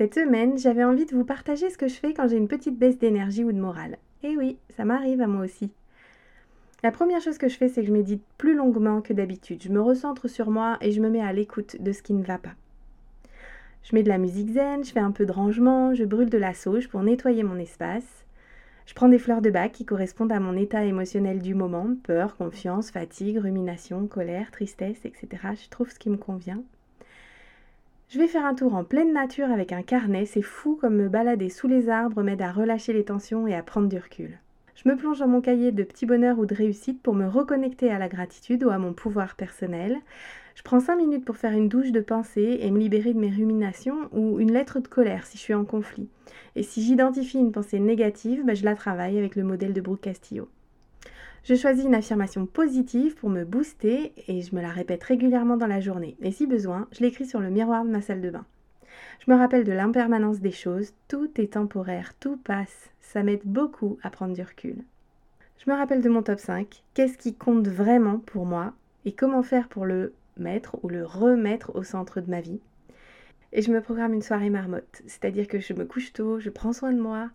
Cette semaine, j'avais envie de vous partager ce que je fais quand j'ai une petite baisse d'énergie ou de morale. Et oui, ça m'arrive à moi aussi. La première chose que je fais, c'est que je médite plus longuement que d'habitude. Je me recentre sur moi et je me mets à l'écoute de ce qui ne va pas. Je mets de la musique zen, je fais un peu de rangement, je brûle de la sauge pour nettoyer mon espace. Je prends des fleurs de bac qui correspondent à mon état émotionnel du moment, peur, confiance, fatigue, rumination, colère, tristesse, etc. Je trouve ce qui me convient. Je vais faire un tour en pleine nature avec un carnet, c'est fou comme me balader sous les arbres m'aide à relâcher les tensions et à prendre du recul. Je me plonge dans mon cahier de petits bonheurs ou de réussite pour me reconnecter à la gratitude ou à mon pouvoir personnel. Je prends 5 minutes pour faire une douche de pensée et me libérer de mes ruminations ou une lettre de colère si je suis en conflit. Et si j'identifie une pensée négative, ben, je la travaille avec le modèle de Brooke Castillo. Je choisis une affirmation positive pour me booster et je me la répète régulièrement dans la journée. Et si besoin, je l'écris sur le miroir de ma salle de bain. Je me rappelle de l'impermanence des choses, tout est temporaire, tout passe. Ça m'aide beaucoup à prendre du recul. Je me rappelle de mon top 5, qu'est-ce qui compte vraiment pour moi et comment faire pour le mettre ou le remettre au centre de ma vie? Et je me programme une soirée marmotte, c'est-à-dire que je me couche tôt, je prends soin de moi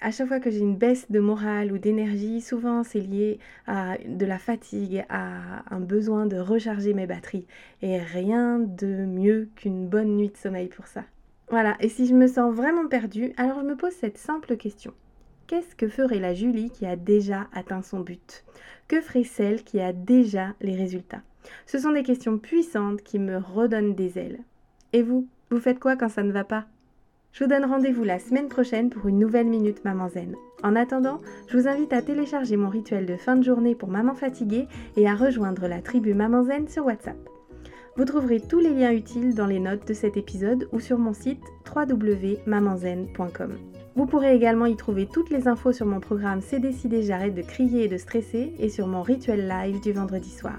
à chaque fois que j'ai une baisse de morale ou d'énergie, souvent c'est lié à de la fatigue, à un besoin de recharger mes batteries. Et rien de mieux qu'une bonne nuit de sommeil pour ça. Voilà, et si je me sens vraiment perdue, alors je me pose cette simple question. Qu'est-ce que ferait la Julie qui a déjà atteint son but? Que ferait celle qui a déjà les résultats? Ce sont des questions puissantes qui me redonnent des ailes. Et vous, vous faites quoi quand ça ne va pas? Je vous donne rendez-vous la semaine prochaine pour une nouvelle Minute Maman Zen. En attendant, je vous invite à télécharger mon rituel de fin de journée pour maman fatiguée et à rejoindre la tribu Maman Zen sur WhatsApp. Vous trouverez tous les liens utiles dans les notes de cet épisode ou sur mon site www.mamanzen.com. Vous pourrez également y trouver toutes les infos sur mon programme C'est décidé, j'arrête de crier et de stresser et sur mon rituel live du vendredi soir.